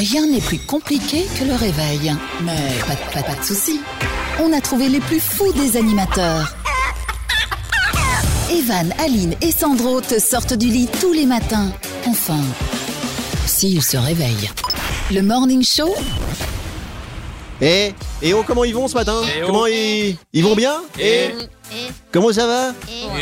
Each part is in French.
Rien n'est plus compliqué que le réveil. Mais pas, de- pas, pas de soucis. On a trouvé les plus fous des animateurs. Evan, Aline et Sandro te sortent du lit tous les matins. Enfin, s'ils se réveillent. Le Morning Show, Eh, et oh, comment ils vont ce matin? Eh oh. Comment ils, ils vont bien? Eh. Eh, comment ça va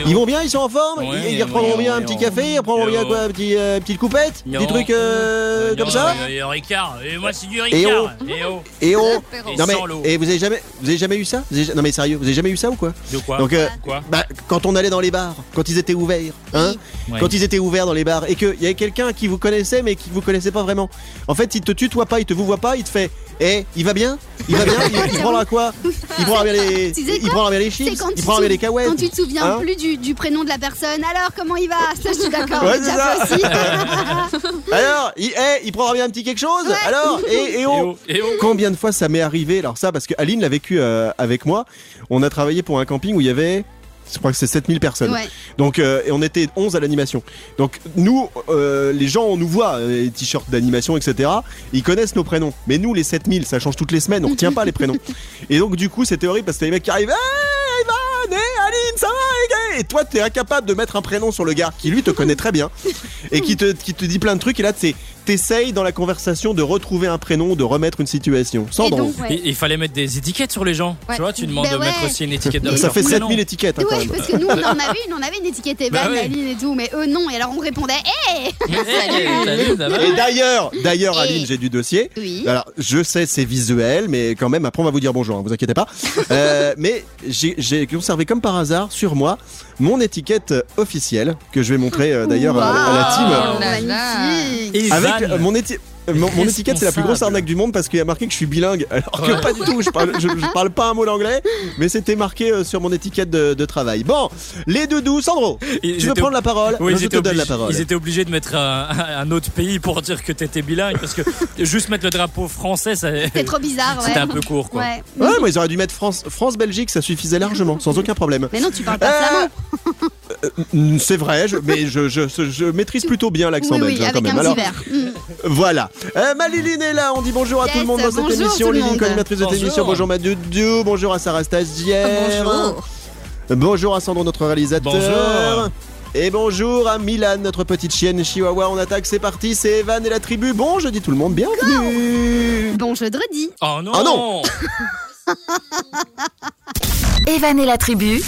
Ils vont bien Ils sont en forme Ouais, Ils, ils reprendront ouais, bien un petit café Ils reprendront bien oh. quoi petit, euh, Petite coupette Non. Des trucs euh, comme ça Et Ricard, et moi c'est du Ricard. Et oh, Et oh Et Non mais, et vous avez jamais, vous avez jamais eu ça Vous avez- Non mais sérieux, vous avez jamais eu ça ou quoi de quoi Donc, euh, Quoi bah, quand on allait dans les bars, quand ils étaient ouverts, hein Ouais. Quand ils étaient ouverts dans les bars et qu'il y avait quelqu'un qui vous connaissait mais qui vous connaissait pas vraiment. En fait, il te tutoie pas, il te vous voit pas, il te fait Eh, il va bien? Il va bien? Il, il prendra quoi? Il prendra bien les, il quoi prendra bien les chips Il les Quand tu te souviens Hein plus du, du prénom de la personne, alors comment il va? Ça, je suis d'accord. Ouais. Alors, il, eh, il prendra bien un petit quelque chose? Alors, et, et Et et oh. Combien de fois ça m'est arrivé? Alors ça, parce que Aline l'a vécu euh, avec moi. On a travaillé pour un camping où il y avait, je crois que c'est 7000 personnes. Ouais. Donc, euh, et on était 11 à l'animation. Donc, nous, euh, les gens, on nous voit, les t-shirts d'animation, etc. Ils connaissent nos prénoms. Mais nous, les 7000, ça change toutes les semaines, on retient pas les prénoms. Et donc, du coup, c'était horrible parce que les mecs qui arrivent, hey, Et toi, t'es incapable de mettre un prénom sur le gars qui, lui, te connaît très bien et qui te, qui te dit plein de trucs. Et là, c'est t'essayes dans la conversation de retrouver un prénom, de remettre une situation. Sandro. donc, ouais. Il, il fallait mettre des étiquettes sur les gens. Ouais. Tu vois, tu demandes Ben de ouais. mettre aussi une étiquette de ça fait prénom. 7000 étiquettes hein, quand Ouais, même. parce que nous, on en avait une, on avait une étiquette Evan, Bah ouais. Aline et tout, mais eux non. Et alors on répondait, hé Mais, hey, va Et d'ailleurs, d'ailleurs, Et- Aline, j'ai du dossier. Oui. Alors, je sais, c'est visuel, mais quand même, après, on va vous dire bonjour, hein, vous inquiétez pas. Euh, mais j'ai conservé comme par hasard sur moi mon étiquette officielle que je vais montrer euh, d'ailleurs à, à la team. Là. magnifique. Avec euh, mon étiquette. Mon, mon étiquette, c'est la plus grosse arnaque du monde parce qu'il y a marqué que je suis bilingue. Alors que Ouais. pas du tout, je parle, je, je parle pas un mot d'anglais, mais c'était marqué euh, sur mon étiquette de, de travail. Bon, les doudous, Sandro, Ils tu veux étaient- prendre la parole Oui, Je ils te étaient, donne la obligés, parole. ils étaient obligés de mettre un, un autre pays pour dire que t'étais bilingue parce que juste mettre le drapeau français, ça- C'était trop bizarre, ouais. c'était un peu court quoi. Ouais. Ouais, moi ils auraient dû mettre France, France-Belgique, ça suffisait largement, sans aucun problème. Mais non, tu parles pas Euh, flamand. Mm, C'est vrai, je- mais je, je, je- je maîtrise plutôt bien l'accent Oui, belge oui, hein, quand avec même. un Alors, petit verre. Mm. voilà. Euh, Maliline est là, on dit bonjour à Yes, tout le monde dans cette bonjour émission. monde. animatrice de cette Bonjour. émission. Bonjour Mathieu Dieu, bonjour à Sarah Stagiaire. Bonjour. Bonjour à Sandro, notre réalisateur. Bonjour. Et bonjour à Milan, notre petite chienne chihuahua. On attaque, c'est parti, c'est Evan et la tribu. Bon, je dis tout le monde, bienvenue. Bon jeudi. Oh non Ah non Evan et la tribu,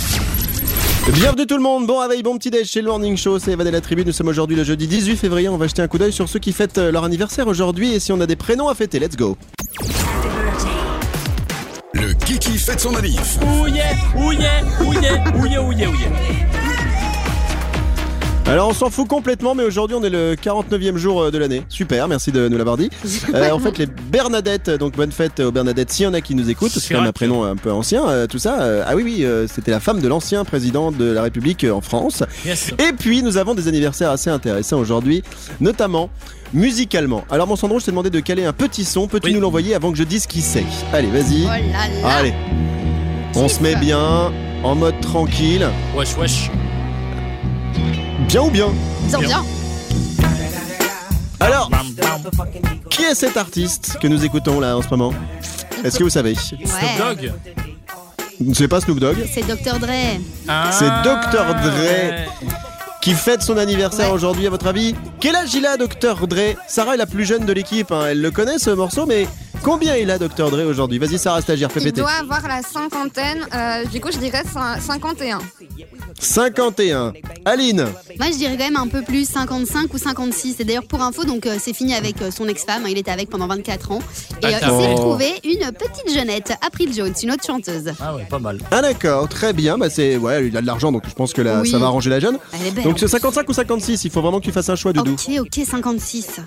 Bienvenue tout le monde, bon réveil, bon petit déj chez le Morning Show, c'est Evan et la tribu, nous sommes aujourd'hui le jeudi 18 février, on va jeter un coup d'œil sur ceux qui fêtent euh, leur anniversaire aujourd'hui et si on a des prénoms à fêter, let's go Le Kiki fête son manif. Ouye, ouye, ouye, ouye, ouye, ouye. Alors on s'en fout complètement, mais aujourd'hui on est le 49e jour euh, de l'année, super, merci de nous l'avoir dit. Euh, en fait les Bernadettes, donc bonne fête aux Bernadettes, s'il y en a qui nous écoutent, c'est quand même un prénom un peu ancien, euh, tout ça. Euh, ah oui oui, c'était la femme de l'ancien président de la République en France. Yes. Et puis nous avons des anniversaires assez intéressants aujourd'hui, notamment musicalement. Alors mon Sandro, je t'ai demandé de caler un petit son, peux-tu Oui. nous l'envoyer avant que je dise qui c'est? Allez, vas-y. Oh. Allez, on se met bien, en mode tranquille. Wesh, wesh. Bien ou bien Bien, bien. Alors, qui est cet artiste que nous écoutons là en ce moment? Est-ce que vous savez? Snoop. Dogg. C'est pas Snoop Dogg? C'est Dr. Dre. Ah, C'est Dr. Dre. qui fête son anniversaire Ouais. aujourd'hui à votre avis? Quel âge il a Dr Dre? Sarah est la plus jeune de l'équipe, hein. elle le connaît ce morceau mais combien il a Dr Dre aujourd'hui Vas-y Sarah stagiaire, fais Il péter. doit avoir la cinquantaine. euh, du coup, je dirais cin- 51. 51. Aline Moi, je dirais quand même un peu plus, 55 ou 56. Et d'ailleurs, pour info, donc euh, c'est fini avec euh, son ex-femme. Il était avec pendant 24 ans. Et euh, il Attends. s'est retrouvé une petite jeunette, April Jones, une autre chanteuse. Ah ouais, pas mal. Ah d'accord, très bien, bah c'est ouais, il a de l'argent donc je pense que là Oui. ça va arranger la jeune. Elle est belle. Donc c'est plus. 55 ou 56, il faut vraiment que tu fasses un choix Doudou. Ok, ok, 56.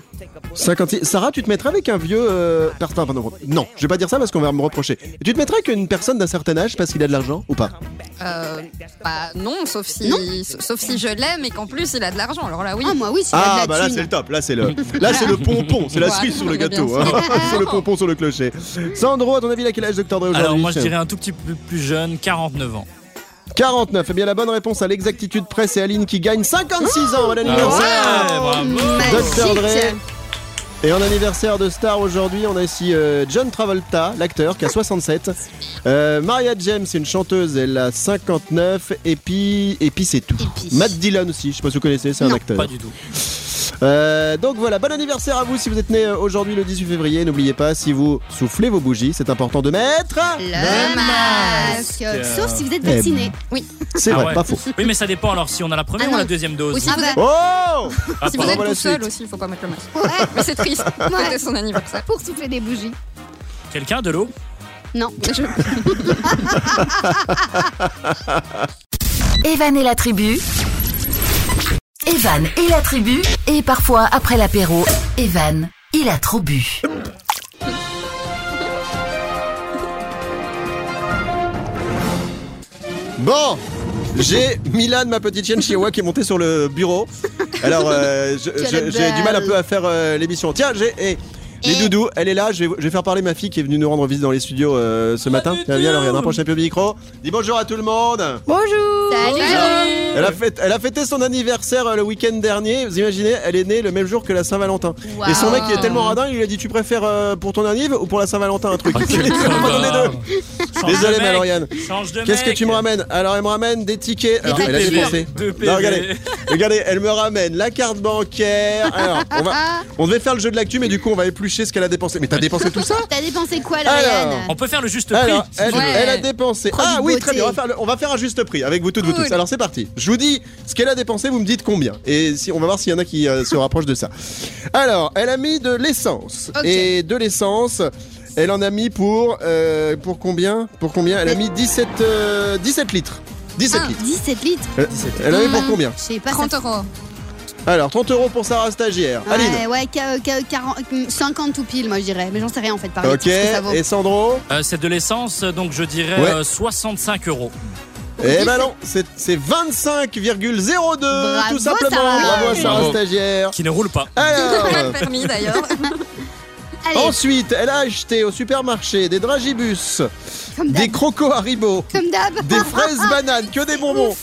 56. Sarah, tu te mettrais avec un vieux euh, pardon. Non, je vais pas dire ça parce qu'on va me reprocher. Tu te mettrais avec une personne d'un certain âge parce qu'il a de l'argent ou pas? Euh, bah non, sauf si, Non. sauf si je l'aime et qu'en plus il a de l'argent. Alors là, oui. Ah, moi, oui, s'il a Ah de la bah là c'est le top, là c'est le là c'est le pompon, c'est la Voilà, cerise sur le gâteau, sûr. hein. c'est le pompon sur le clocher. Sandro, à ton avis, a quel âge Dr Dre aujourd'hui Alors moi je dirais un tout petit peu plus jeune, 49 ans. 49. Eh bien la bonne réponse à l'exactitude près, c'est Aline qui gagne 56 ans à Ah l'anniversaire. ouais, bravo. Magique. Dr Dre. Et en anniversaire de star aujourd'hui, on a ici euh, John Travolta, l'acteur, qui a 67. Euh, Maria James, c'est une chanteuse, elle a 59. Et puis, et puis c'est tout. Et puis. Matt Dillon aussi, je sais pas si vous connaissez, c'est un acteur. Pas du tout. Euh, donc voilà, bon anniversaire à vous si vous êtes né euh, aujourd'hui le 18 février. N'oubliez pas, si vous soufflez vos bougies, c'est important de mettre. Le masque. Sauf si vous êtes Eh vacciné. C'est Ah vrai, ouais. pas faux. Oui, mais ça dépend alors si on a la première Ah ou la deuxième dose. Ou si Ah vous êtes, Oh Ah, si vous êtes tout seul aussi, il faut pas mettre le masque. Ouais, Mais c'est triste. Ouais. C'était son anniversaire. pour souffler des bougies. Quelqu'un de l'eau? Non. Je- Evan et la tribu. Evan et la tribu. Et parfois, après l'apéro, Evan, il a trop bu. Bon, j'ai Milan, ma petite chienne chihuahua, qui est montée sur le bureau. Alors, euh, je- Quelle je- j'ai du mal un peu à faire euh, l'émission. Tiens, j'ai. eh, les Et- doudous, elle est là, je vais, je vais faire parler ma fille qui est venue nous rendre visite dans les studios euh, ce matin. Tiens, viens, alors, regarde, rapproche un peu le micro. Dis bonjour à tout le monde. Bonjour. Salut. Elle a, fait, elle a fêté son anniversaire euh, le week-end dernier. Vous imaginez, elle est née le même jour que la Saint-Valentin. Et son mec, il est tellement radin, il lui a dit Tu préfères euh, pour ton anniv ou pour la Saint-Valentin un truc? Ah, Désolé, de Qu'est-ce que tu me ramènes? Alors, elle me ramène des tickets. Alors, Des elle a dépensé. Regardez, regardez, elle me ramène la carte bancaire. Alors, on, va, on devait faire le jeu de l'actu, mais du coup, on va éplucher ce qu'elle a dépensé. Mais t'as dépensé tout ça T'as dépensé quoi, Alors. Lauriane On peut faire le juste prix. Alors, si elle. Ouais. a dépensé. Produit Ah oui, beauté. très bien. On va, faire le- on va faire un juste prix avec vous toutes, vous tous. Alors c'est parti. Je vous dis ce qu'elle a dépensé, vous me dites combien. Et si, on va voir s'il y en a qui euh, se rapprochent de ça. Alors, elle a mis de l'essence. Et de l'essence, elle en a mis pour euh, pour combien? Pour combien? Elle a mis 17 euh, 17 litres. 17 Ah, litres. 17 litres. Elle, elle a mis pour Hum, combien? Je sais pas. 30 ça- euros. Alors 30 euros pour Sarah stagiaire. Aline. Ouais, ouais, ca- 40, 50 tout pile, moi je dirais. Mais j'en sais rien en fait, par Ok. ce que ça vaut. Et Sandro Euh, c'est de l'essence, donc je dirais Ouais. euh, 65 euros. Eh ben non, c'est c'est 25,02 Bravo, tout simplement. Sarah. Bravo à Sarah Bravo. stagiaire. Qui ne roule pas. Alors. Pas le permis d'ailleurs. Allez, Ensuite, elle a acheté au supermarché des dragibus, des crocos Haribo, des fraises bananes, que des bonbons,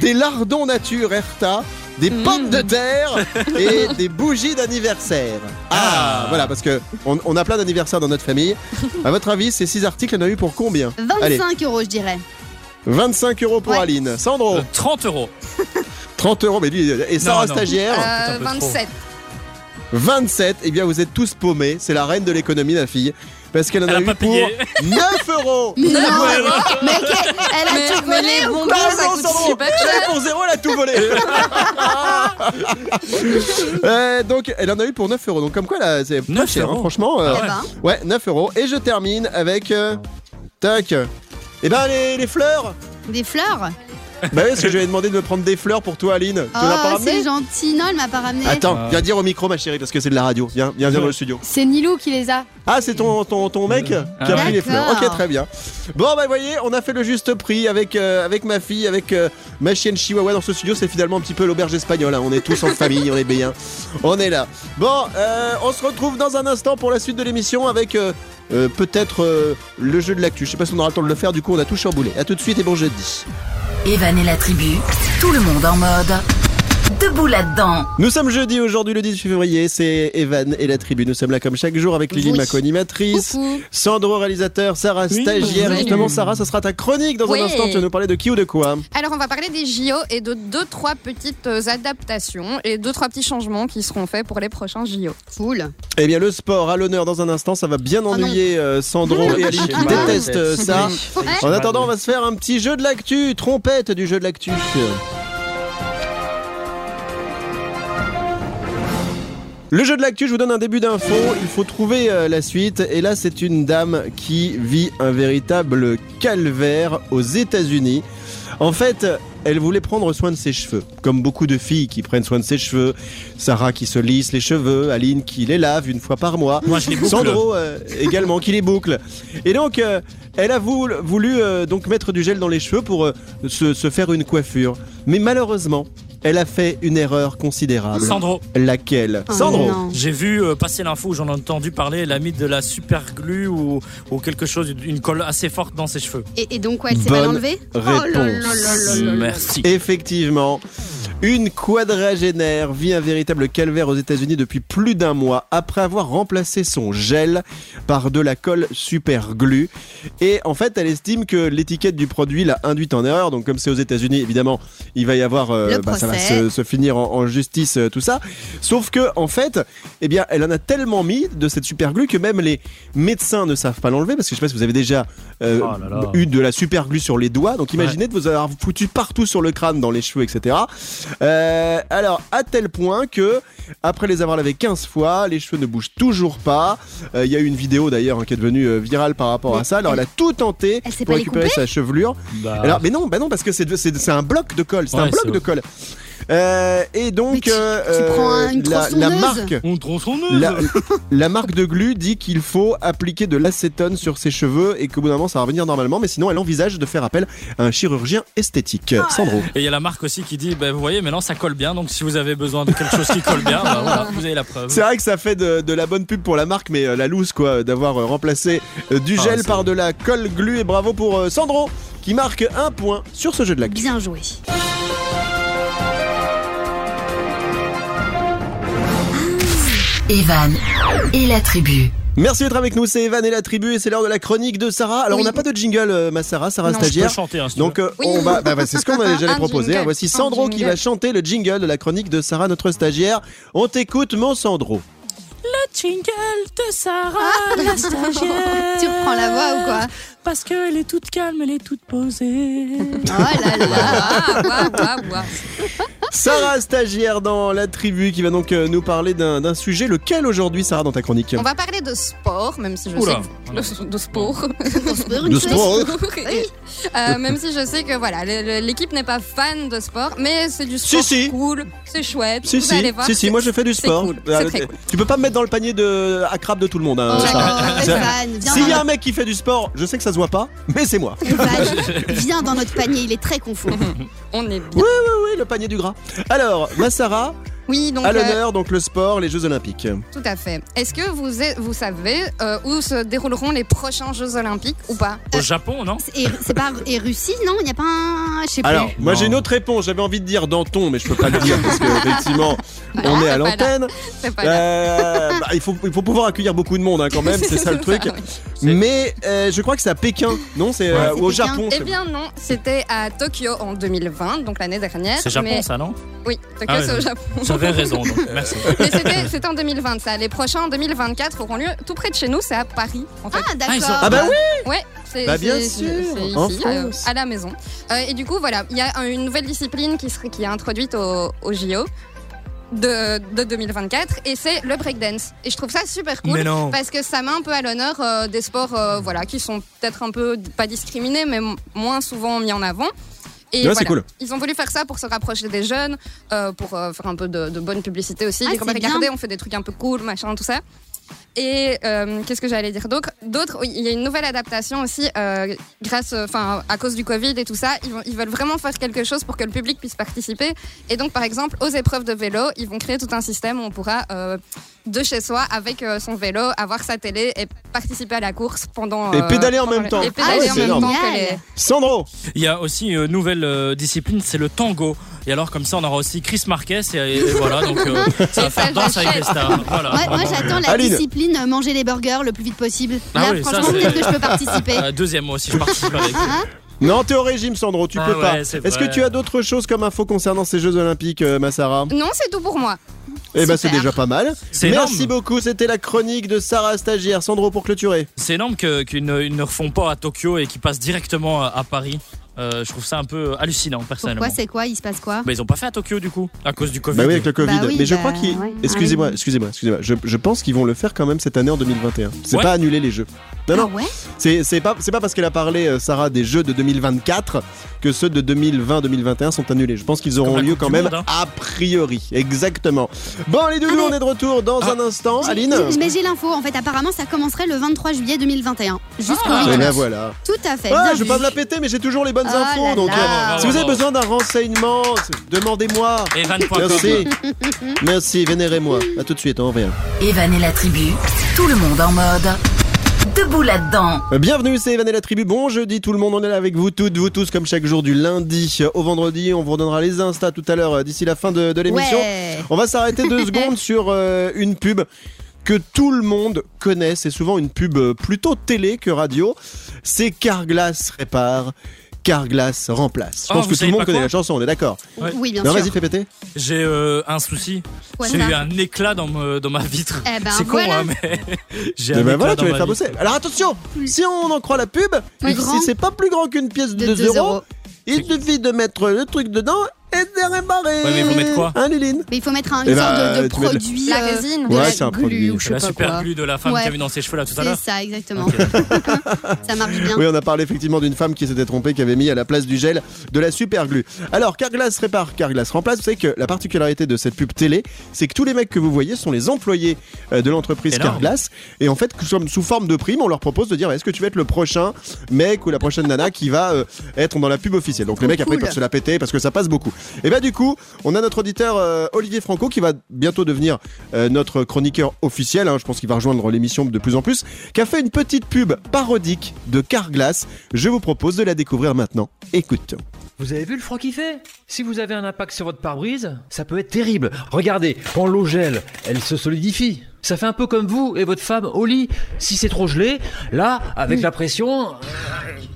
des lardons nature Erta, des pommes de terre et des bougies d'anniversaire. Ah, Ah. voilà, parce que on, on a plein d'anniversaires dans notre famille. À votre avis, ces six articles, en a eu pour combien? Allez, 25 euros, je dirais. 25 euros pour Ouais. Aline. Sandro, Euh, 30 euros. 30 euros, mais lui, et Sarah non. stagiaire, Euh, un peu trop. 27. 27. Eh bien, vous êtes tous paumés. C'est la reine de l'économie, ma fille. Parce qu'elle en a a eu pas pour payé. 9 euros. Mais non, Ouais, ouais. mais elle a Mais, tout mais volé les ou bonbons, ça coûte cher. pour zéro, elle a tout volé. Euh, donc, elle en a eu pour 9 euros. Donc, comme quoi, là, c'est pas 9 cher, hein, euros. franchement. euh, Ah ben, ouais, 9 euros. Et je termine avec. euh, tac. Eh ben, les, les fleurs. des fleurs. Bah oui, parce que je lui ai demandé de me prendre des fleurs pour toi, Aline. Tu pas Oh, ramené c'est gentil. Non, elle m'a pas ramené. Attends, Ah. viens dire au micro, ma chérie, parce que c'est de la radio. Viens, viens, viens dans le studio. C'est Nilou qui les a. Ah, c'est ton, ton, ton mec qui a Ah. pris les fleurs. D'accord. Ok, très bien. Bon, bah, vous voyez, on a fait le juste prix avec, euh, avec ma fille, avec euh, ma chienne Chihuahua dans ce studio. C'est finalement un petit peu l'auberge espagnole. hein. On est tous en famille, on est bien. On est là. Bon, euh, on se retrouve dans un instant pour la suite de l'émission avec euh, euh, peut-être euh, le jeu de l'actu. Je sais pas si on aura le temps de le faire, du coup, on a tout chamboulé. À tout de suite et bon jeudi. Evan la tribu. Tout le monde en mode. Debout là-dedans. Nous sommes jeudi aujourd'hui, le 18 février. C'est Evan et la tribu. Nous sommes là comme chaque jour avec Lily, Oui. ma co-animatrice. Coucou. Sandro réalisateur, Sarah stagiaire. Salut. Justement, Sarah, ça sera ta chronique dans Oui. un instant. Tu vas nous parler de qui ou de quoi Alors on va parler des JO et de deux trois petites euh, adaptations et deux trois petits changements qui seront faits pour les prochains JO. Cool. Eh bien, le sport à l'honneur dans un instant. Ça va bien non. ennuyer euh, Sandro et Aline qui détestent euh, ça. Ouais. En attendant, on va se faire un petit jeu de l'actu. Trompette du jeu de l'actu. Le jeu de l'actu, je vous donne un début d'info. Il faut trouver euh, la suite. Et là, c'est une dame qui vit un véritable calvaire aux États-Unis. En fait, elle voulait prendre soin de ses cheveux, comme beaucoup de filles qui prennent soin de ses cheveux. Sarah qui se lisse les cheveux, Aline qui les lave une fois par mois. Moi, je les boucle. Sandro euh, également qui les boucle. Et donc, euh, elle a voulu, voulu, euh, donc mettre du gel dans les cheveux pour se, se faire une coiffure. Mais malheureusement, elle a fait une erreur considérable. Sandro, Laquelle Oh Sandro j'ai vu euh, passer l'info, j'en ai entendu parler, elle a mis de la super glue ou, ou quelque chose, une colle assez forte dans ses cheveux. Et, et donc, quoi, elle s'est mal Bonne enlevée réponse. Oh là là là là là là. Merci. Effectivement. Une quadragénaire vit un véritable calvaire aux États-Unis depuis plus d'un mois après avoir remplacé son gel par de la colle super glue. Et en fait, elle estime que l'étiquette du produit l'a induite en erreur. Donc, comme c'est aux États-Unis, évidemment, il va y avoir, euh, bah, ça va se, se finir en, en justice, euh, tout ça. Sauf que, en fait, eh bien, elle en a tellement mis de cette super glue que même les médecins ne savent pas l'enlever parce que je sais pas si vous avez déjà euh, Oh là là. eu de la super glue sur les doigts. Donc, imaginez de vous avoir foutu partout sur le crâne, dans les cheveux, etc. Euh, alors, à tel point que, après les avoir lavés 15 fois, les cheveux ne bougent toujours pas. Euh, Il y a eu une vidéo d'ailleurs hein, qui est devenue euh, virale par rapport Mais à ça. Alors, elle a tout tenté pour récupérer sa chevelure. Bah, Alors, mais non, bah non, parce que c'est c'est c'est un bloc de colle. C'est un bloc de colle. Euh, et donc, tu- euh, tu prends un- une la, marque. La, la marque de glu dit qu'il faut appliquer de l'acétone sur ses cheveux et qu'au bout d'un moment ça va revenir normalement, mais sinon elle envisage de faire appel à un chirurgien esthétique. Sandro. Et il y a la marque aussi qui dit, bah, vous voyez, maintenant ça colle bien, donc si vous avez besoin de quelque chose qui colle bien, bah, voilà, vous avez la preuve. C'est vrai que ça fait de, de la bonne pub pour la marque, mais euh, la loose quoi, d'avoir euh, remplacé euh, du Ah, gel par de la colle glu. Et bravo pour euh, Sandro qui marque un point sur ce jeu de la Bien joué. Evan et la tribu. Merci d'être avec nous, c'est Evan et la tribu et c'est l'heure de la chronique de Sarah. Alors Oui. on n'a pas de jingle, euh, ma Sarah, Sarah Non. Je peux stagiaire. chanter, hein, si Donc euh, Oui. on va, bah, bah, c'est ce qu'on allait j'allais Un proposer. jingle. Voici Sandro qui va chanter le jingle de la chronique de Sarah, notre stagiaire. On t'écoute, mon Sandro. Le jingle de Sarah, la stagiaire. Tu reprends la voix ou quoi Parce qu'elle est toute calme, elle est toute posée. Oh là là. Ah, ouah, ouah, ouah. Sarah stagiaire dans la tribu qui va donc euh, nous parler d'un d'un sujet. Lequel aujourd'hui, Sarah, dans ta chronique? On va parler de sport, même si je Oula. sais que... de, de sport. De sport. Euh, même si je sais que voilà, le- le- l'équipe n'est pas fan de sport, mais c'est du sport Si, si. cool, c'est chouette. Si, vous si, allez voir, si, moi je fais du sport. cool, Euh, c'est très cool. Tu peux pas me mettre dans le panier de à crabe de tout le monde. hein, Oh, S'il y a dans un mec qui fait du sport, je sais que ça se voit pas, mais c'est moi. viens dans notre panier, il est très confort. On est bien. Oui, oui, oui, le panier du gras. Alors, ma Sarah, Oui, donc à euh, l'honneur, donc le sport, les Jeux Olympiques. tout à fait. Est-ce que vous, vous savez euh, où se dérouleront les prochains Jeux Olympiques ou pas? Au Japon, non? Et c'est pas et Russie, non? Il n'y a pas un. Je sais plus. Alors, moi j'ai une autre réponse. J'avais envie de dire Danton, mais je peux pas le dire parce que effectivement, on est à l'antenne. Euh, bah, il, faut, il faut pouvoir accueillir beaucoup de monde hein, quand même, c'est ça le truc. oui. Mais euh, je crois que c'est à Pékin, non? C'est euh, au Pékin. Japon. Eh bien non, c'était à Tokyo en 2020, donc l'année dernière. C'est Japon, mais- ça, non? Oui, Tokyo Ah c'est au. Japon. J'avais raison, donc merci. Mais c'était c'était en 2020 ça. Les prochains en 2024 auront lieu tout près de chez nous, c'est à Paris en fait. Ah, Ah, ils d'accord. ont- Ah bah oui Ouais, c'est Bah, bien c'est- sûr, c'est en ici, euh, France. à la maison. Euh, et du coup, voilà, il y a un- une nouvelle discipline qui, serait, qui est introduite au, au JO de, de 2024 et c'est le breakdance. Et je trouve ça super cool Mais non. parce que ça met un peu à l'honneur euh, des sports euh, voilà, qui sont peut-être un peu, pas discriminés, mais m- moins souvent mis en avant. Et Ouais, c'est voilà. cool. Ils ont voulu faire ça pour se rapprocher des jeunes, euh, pour euh, faire un peu de, de bonne publicité aussi. Ah, regardez, on fait des trucs un peu cool, machin, tout ça. Et euh, qu'est-ce que j'allais dire d'autre? D'autres, oui, il y a une nouvelle adaptation aussi, euh, grâce, enfin, à cause du Covid et tout ça. Ils, vont- ils veulent vraiment faire quelque chose pour que le public puisse participer. Et donc, par exemple, aux épreuves de vélo, ils vont créer tout un système où on pourra euh, de chez soi, avec euh, son vélo, avoir sa télé et participer à la course pendant. Et euh, pédaler en même temps. Et Ah pédaler ouais, en même énorme. temps que Génial. les. Sandro Il y a aussi une nouvelle euh, discipline, c'est le tango. Et alors, comme ça, on aura aussi Chris Marquez. Et, et voilà, donc euh, ça va faire danse avec les stars. Voilà. Moi j'attends la Aline. discipline manger les burgers le plus vite possible. Ah Là, oui, ça, franchement, c'est- peut-être que je peux participer. Euh, deuxième, moi aussi, je participe avec. Non, t'es au régime, Sandro, tu Ah peux ouais, pas. Est-ce que tu as d'autres choses comme info concernant ces Jeux Olympiques, euh, ma Sarah Non, c'est tout pour moi. Eh ben, c'est déjà pas mal. C'est Merci énorme. beaucoup, c'était la chronique de Sarah Stagiaire. Sandro, pour clôturer. C'est énorme que- qu'ils ne, refont pas à Tokyo et qu'ils passent directement à, à Paris. Euh, je trouve ça un peu hallucinant, personnellement. Pourquoi c'est quoi Il se passe quoi Bah, ils ont pas fait à Tokyo du coup, à cause du Covid. Bah oui, avec le Covid. Bah oui, Mais je bah, crois qu'ils. ouais. Excusez-moi, excusez-moi, excusez-moi. Je, je pense qu'ils vont le faire quand même cette année en 2021. C'est Ouais. pas annuler les Jeux. Non, non. Ah ouais C'est c'est pas, c'est pas parce qu'elle a parlé, euh, Sarah, des Jeux de 2024 que ceux de 2020-2021 sont annulés. Je pense qu'ils auront lieu quand même monde, hein. a priori. Exactement. Bon, les doudous, Ah, mais- on est de retour dans Ah. un instant. Aline Mais j'ai l'info, en fait, apparemment ça commencerait le 23 juillet 2021. Jusqu'au Ah, 8 Et mars. ben voilà. Tout à fait. Ah, je vais pas me la péter, mais j'ai toujours les bonnes Oh infos. là donc, là. euh, si vous avez besoin d'un renseignement, demandez-moi. Evan.com. Merci. Merci, vénérez-moi. À tout de suite, on revient. Evan et la tribu, tout le monde en mode. debout là-dedans. Bienvenue, c'est Evan et la tribu. Bon jeudi tout le monde, on est là avec vous toutes, vous tous, comme chaque jour du lundi au vendredi. On vous redonnera les instas tout à l'heure euh, d'ici la fin de, de l'émission. Ouais. On va s'arrêter deux secondes sur euh, une pub que tout le monde connaît. C'est souvent une pub euh, plutôt télé que radio. C'est Carglass répare. Carglass remplace. Je Oh, pense que tout le monde connaît la chanson, on est d'accord. Ouais. Oui, bien Non, sûr. vas-y, fais péter. J'ai euh, un souci. J'ai eu un éclat dans, me- dans ma vitre. Eh ben, c'est con, voilà. hein, mais j'ai Et un ben éclat voilà, tu dans vas les ma faire vitre. bosser. Alors attention, si on en croit la pub, Plus si grand c'est pas plus grand qu'une pièce de, De 2 2 euros, euros. il suffit de mettre le truc dedans et. Ouais, mais il faut mettre quoi Un liline. Mais il faut mettre un, une sorte de, produit. La euh, résine. de Ouais, la c'est un produit. ou je sais La pas super quoi. glue de la femme Ouais. qui a vu dans ses cheveux là tout à C'est l'heure. ça, exactement. Ça marche bien. Oui, on a parlé effectivement d'une femme qui s'était trompée, qui avait mis à la place du gel de la super glue. Alors, Carglass répare, Carglass remplace. Vous savez que la particularité de cette pub télé, c'est que tous les mecs que vous voyez sont les employés euh, de l'entreprise. Carglass. Et en fait, sous forme de prime, on leur propose de dire est-ce que tu vas être le prochain mec ou la prochaine nana qui va euh, être dans la pub officielle? Donc les mecs après ils peuvent se la péter parce que ça passe beaucoup. Et bah du coup, on a notre auditeur euh, Olivier Franco qui va bientôt devenir euh, notre chroniqueur officiel. hein. je pense qu'il va rejoindre l'émission de plus en plus. Qui a fait une petite pub parodique de Carglass. Je vous propose de la découvrir maintenant. Écoute. Vous avez vu le froid qu'il fait? Si vous avez un impact sur votre pare-brise, ça peut être terrible. Regardez, quand l'eau gèle, elle se solidifie. Ça fait un peu comme vous et votre femme au lit. Si c'est trop gelé, là, avec la pression,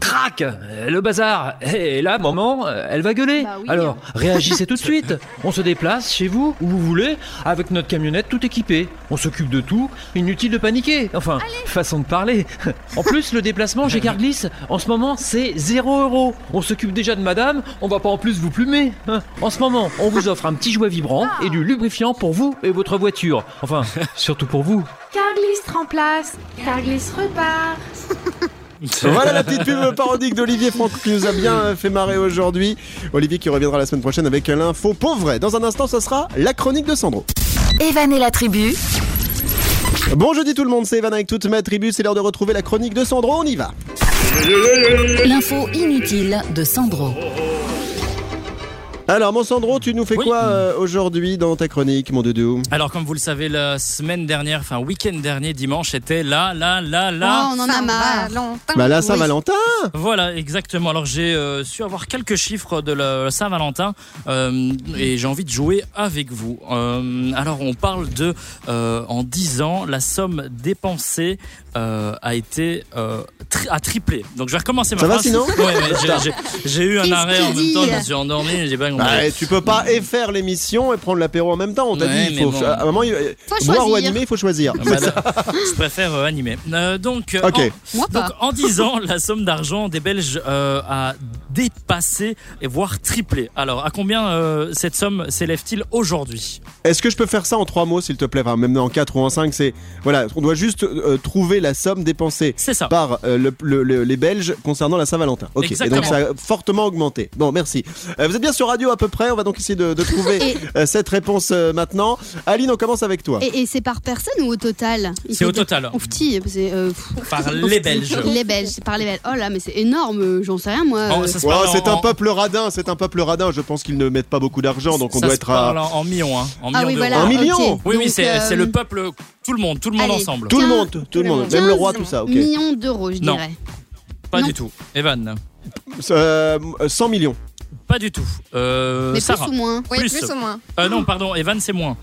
crac, le bazar. Et là, moment, euh, elle va gueuler. Bah oui. Alors, réagissez tout de suite. On se déplace chez vous, où vous voulez, avec notre camionnette tout équipée. On s'occupe de tout. Inutile de paniquer. Enfin, façon de parler. En plus, le déplacement chez Carglisse, en ce moment, c'est 0 euros. On s'occupe déjà de madame, on va pas en plus vous plumer. hein. En ce moment, on vous offre un petit jouet vibrant et du lubrifiant pour vous et votre voiture. Enfin, surtout pour vous. Carglisse remplace, Carglisse repart. Voilà la petite pub parodique d'Olivier Franco qui nous a bien fait marrer aujourd'hui. Olivier qui reviendra la semaine prochaine avec l'info pauvre vrai. Dans un instant, ce sera la chronique de Sandro. Evan et la tribu, Bon jeudi tout le monde, c'est Evan avec toute ma tribu. C'est l'heure de retrouver la chronique de Sandro. On y va. l'info inutile de Sandro. Alors, mon Sandro, tu nous fais Oui. quoi euh, aujourd'hui dans ta chronique, mon doudou? Alors comme vous le savez, la semaine dernière, enfin week-end dernier, dimanche, était là, là, là, là. Oh, on en a marre. Bah là, Oui. Saint-Valentin Voilà, exactement. Alors j'ai euh, su avoir quelques chiffres de la Saint-Valentin euh, et j'ai envie de jouer avec vous. Euh, alors on parle de, euh, en 10 ans, la somme dépensée euh, a été euh, tri- a triplé. Donc je vais recommencer ma Ça va, phrase. sinon? Ouais, ouais, j'ai- eu un arrêt en même temps, je me suis endormi, j'ai pas Bah, Tu peux pas et faire l'émission et prendre l'apéro en même temps. On t'a Ouais, dit, il mais faut. bon. À un moment, il- Faut boire ou choisir. animer, il faut choisir. Ah, bah, là, je préfère euh, animer. Euh, donc, euh, Ok. en- Donc pas. en 10 ans, la somme d'argent des Belges euh, a dépassé et voire triplé. Alors à combien euh, cette somme s'élève-t-il aujourd'hui? Est-ce que je peux faire ça en trois mots, s'il te plaît? Enfin, même en quatre ou en cinq, c'est. Voilà, on doit juste euh, trouver la somme dépensée C'est ça. par euh, le- le- le- les Belges concernant la Saint-Valentin. Ok, et Exactement. donc ça a fortement augmenté. Bon, merci. Euh, vous êtes bien sur radio à peu près, on va donc essayer de, de trouver Et- euh, cette réponse euh, maintenant. Aline, on commence avec toi. Et, et c'est par personne ou au total C'est au total. Ouf, petit, c'est, euh, Par les Belges. Les Belges, c'est par les Belges. Oh là, mais c'est énorme, euh, j'en sais rien moi. Oh, Ouais, c'est en- un peuple radin, c'est un peuple radin. Je pense qu'ils ne mettent pas beaucoup d'argent, donc on ça doit se être à. parle en, en millions. Hein, en Ah millions oui, voilà. Un million ok. Oui, oui, c'est euh, le peuple, tout le monde, tout le monde allez. ensemble. Tout le 15, monde, tout le monde, même 15 le roi, tout ça. Millions d'euros, je Non. dirais. Pas non. du tout. Evan, Euh, 100 millions. Pas du tout. Euh, Mais Sarah. plus ou moins. Oui, Plus. plus. ou moins. Euh, non, pardon, Evan, c'est moins.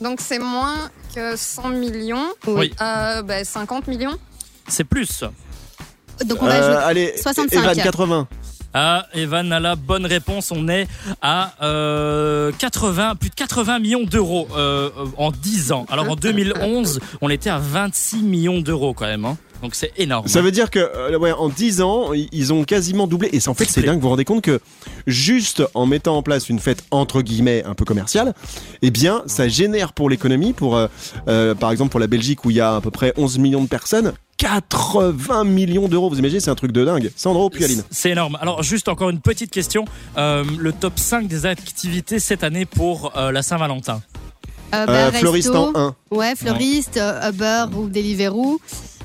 Donc c'est moins que 100 millions. Oui. Euh, bah, 50 millions. C'est plus. Donc on va Euh, jouer. allez, 65. Evan, 80. Ah, Evan a la bonne réponse. On est à euh, 80, plus de 80 millions d'euros euh, en 10 ans. Alors en 2011, on était à 26 millions d'euros quand même. hein. Donc c'est énorme. Ça veut dire que euh, ouais, en 10 ans, ils ont quasiment doublé. Et c'est- en fait, c'est dingue. Vous vous rendez compte que juste en mettant en place une fête entre guillemets un peu commerciale, eh bien, ça génère pour l'économie, pour euh, euh, par exemple pour la Belgique où il y a à peu près 11 millions de personnes, 80 millions d'euros. Vous imaginez, c'est un truc de dingue. Sandro, puis Aline. C'est énorme. Alors juste encore une petite question. Euh, le top 5 des activités cette année pour euh, la Saint-Valentin? Euh, bah, Euh, fleuriste en 1. Ouais, fleuriste, euh, Uber ou Deliveroo.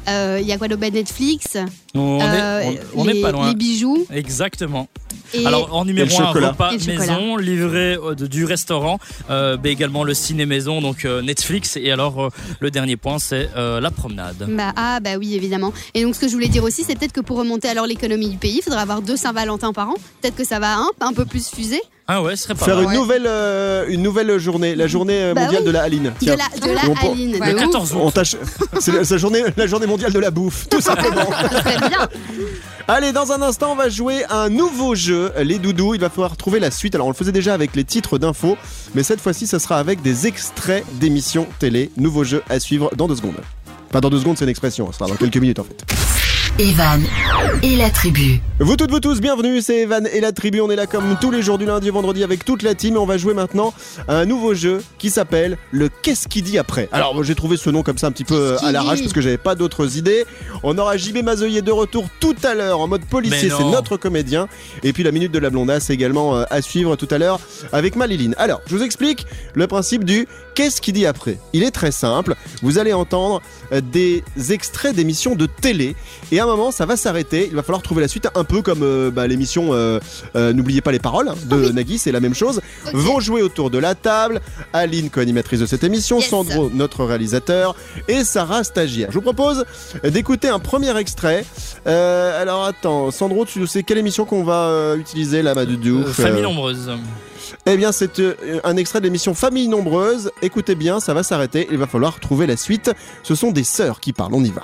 Euh, Il y a quoi d'autre? Bah, Netflix. On Euh, est, on, on est les, pas loin. Les bijoux. Exactement. Et Alors en numéro le 1, chocolat. repas maison, livré euh, de- du restaurant, euh, mais également le ciné maison, donc euh, Netflix. Et alors euh, le dernier point, c'est euh, la promenade. Bah, ah bah oui évidemment. Et donc ce que je voulais dire aussi, c'est peut-être que pour remonter alors l'économie du pays, il faudrait avoir deux Saint-Valentin par an. Peut-être que ça va un, un peu plus fuser. Ah ouais, ce serait pas Faire mal. une nouvelle, euh, une nouvelle journée, la journée Bah mondiale oui. de la Aline. De la, de la on Aline. Ouais, de Le ouf. 14 août. C'est la journée, la journée mondiale de la bouffe, tout simplement. Allez, dans un instant, on va jouer un nouveau jeu, les doudous. Il va falloir trouver la suite. Alors, on le faisait déjà avec les titres d'infos, mais cette fois-ci, ça sera avec des extraits d'émissions télé. Nouveau jeu à suivre dans deux secondes. Pas dans deux secondes, c'est une expression. Ça sera dans quelques minutes en fait. Evan et la tribu. Vous toutes, vous tous, bienvenue, c'est Evan et la tribu. On est là comme tous les jours du lundi au vendredi avec toute la team et on va jouer maintenant à un nouveau jeu qui s'appelle le Qu'est-ce qui dit après? Alors, moi, j'ai trouvé ce nom comme ça un petit peu à l'arrache parce que j'avais pas d'autres idées. On aura JB Mazoyer de retour tout à l'heure en mode policier, c'est notre comédien. Et puis la minute de la blondasse également euh, à suivre tout à l'heure avec Maliline. Alors, je vous explique le principe du Qu'est-ce qui dit après? Il est très simple. Vous allez entendre euh, des extraits d'émissions de télé et à un moment, ça va s'arrêter. Il va falloir trouver la suite, un peu comme euh, bah, l'émission euh, euh, N'oubliez pas les paroles hein, de Oui. Nagui, c'est la même chose. Vont jouer autour de la table. Aline, co-animatrice de cette émission, Yes. Sandro, notre réalisateur, et Sarah, stagiaire. Je vous propose d'écouter un premier extrait. Euh, alors attends, Sandro, tu sais quelle émission qu'on va euh, utiliser là, Madoudou Euh, famille nombreuse. Eh bien, c'est un extrait de l'émission Famille Nombreuse. Écoutez bien, ça va s'arrêter. Il va falloir trouver la suite. Ce sont des sœurs qui parlent. On y va.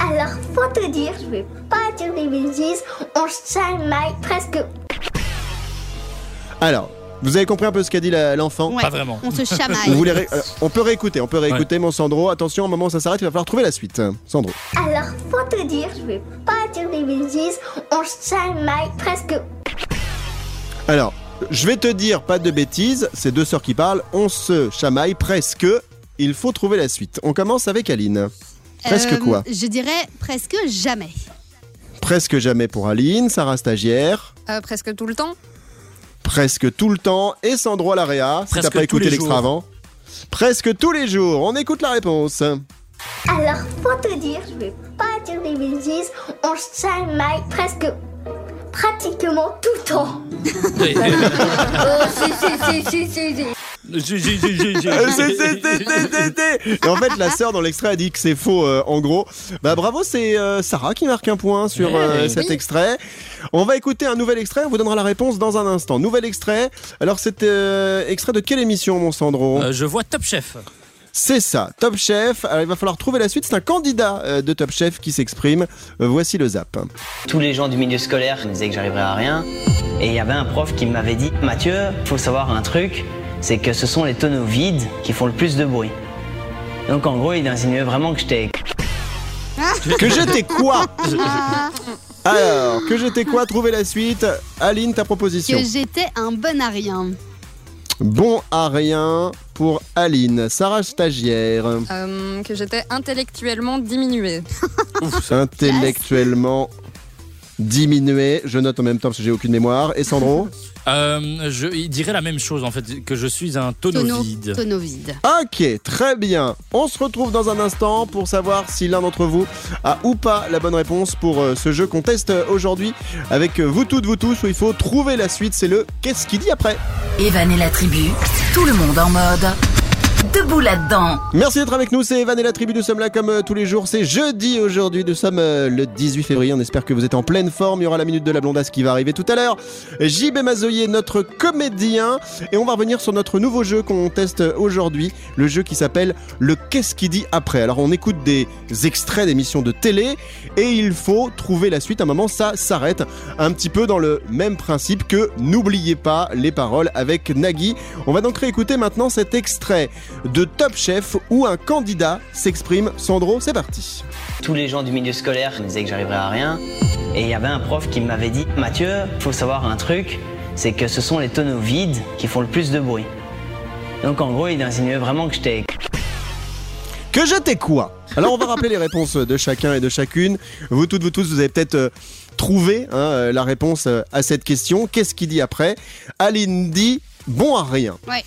Alors, pour te dire, je vais pas dire des bêtises, on chamaille presque. Alors, vous avez compris un peu ce qu'a dit la- l'enfant Ouais. Pas vraiment. On se Vous chamaille. voulez ré- euh, on peut réécouter, on peut réécouter mon Sandro. Attention, au moment où ça s'arrête, il va falloir trouver la suite. Sandro. Alors, pour te dire, je vais pas dire des bêtises, on chamaille presque. Alors, je vais te dire pas de bêtises, c'est deux sœurs qui parlent, on se chamaille presque. Il faut trouver la suite. On commence avec Aline. Presque Euh, quoi Je dirais presque jamais. Presque jamais pour Aline, Sarah stagiaire. Euh, presque tout le temps. Presque tout le temps. Et Sandro à l'AREA, si t'as pas écouté les l'extra avant. Presque tous les jours. On écoute la réponse. Alors, pour te dire, je vais pas dire des bêtises, on chamaille presque. pratiquement tout le temps. Oh, si, si, si, si, si, si. Euh. Et en fait, la sœur dans l'extrait a dit que c'est faux, euh, en gros. Bah bravo, c'est euh, Sarah qui marque un point sur euh, Ouais. cet extrait. On va écouter un nouvel extrait, on vous donnera la réponse dans un instant. Nouvel extrait. Alors, c'est euh, extrait de quelle émission, mon Sandro? Euh, je vois Top Chef. C'est ça, Top Chef. Alors, il va falloir trouver la suite. C'est un candidat euh, de Top Chef qui s'exprime. Euh, voici le zap. Tous les gens du milieu scolaire me disaient que j'arriverais à rien. Et il y avait un prof qui m'avait dit Mathieu, faut savoir un truc, c'est que ce sont les tonneaux vides qui font le plus de bruit. Donc en gros, il insinuait vraiment que j'étais. Que j'étais quoi Alors, que j'étais quoi? Trouver la suite. Aline, ta proposition. Que j'étais un bon à rien. Bon à rien pour Aline. Sarah stagiaire. Euh, que j'étais intellectuellement diminuée. Intellectuellement diminué. Je note en même temps parce que j'ai aucune mémoire. Et Sandro Euh, je il dirait la même chose en fait, que je suis un tonneau, Tonneau, vide. tonneau vide. Ok, très bien. On se retrouve dans un instant pour savoir si l'un d'entre vous a ou pas la bonne réponse pour euh, ce jeu qu'on teste aujourd'hui avec euh, vous toutes, vous tous, où il faut trouver la suite. C'est le Qu'est-ce qu'il dit après Evan et la tribu, tout le monde en mode. Merci d'être avec nous, c'est Evan et la tribu, nous sommes là comme euh, tous les jours, c'est jeudi aujourd'hui, nous sommes euh, le 18 février, on espère que vous êtes en pleine forme, il y aura la minute de la blondasse qui va arriver tout à l'heure, JB Mazoyer, notre comédien, et on va revenir sur notre nouveau jeu qu'on teste aujourd'hui, le jeu qui s'appelle le Qu'est-ce qui dit après? Alors on écoute des extraits d'émissions de télé, et il faut trouver la suite, à un moment ça s'arrête, un petit peu dans le même principe que N'oubliez pas les paroles avec Nagui. On va donc réécouter maintenant cet extrait de Top Chef où un candidat s'exprime. Sandro, c'est parti. Tous les gens du milieu scolaire me disaient que j'arriverais à rien. Et il y avait un prof qui m'avait dit Mathieu, faut savoir un truc, c'est que ce sont les tonneaux vides qui font le plus de bruit. Donc en gros, il insinuait vraiment que j'étais. Que j'étais quoi? Alors on va rappeler les réponses de chacun et de chacune. Vous toutes, vous tous, vous avez peut-être euh, trouvé hein, euh, la réponse euh, à cette question. Qu'est-ce qu'il dit après? Aline dit bon à rien. Ouais.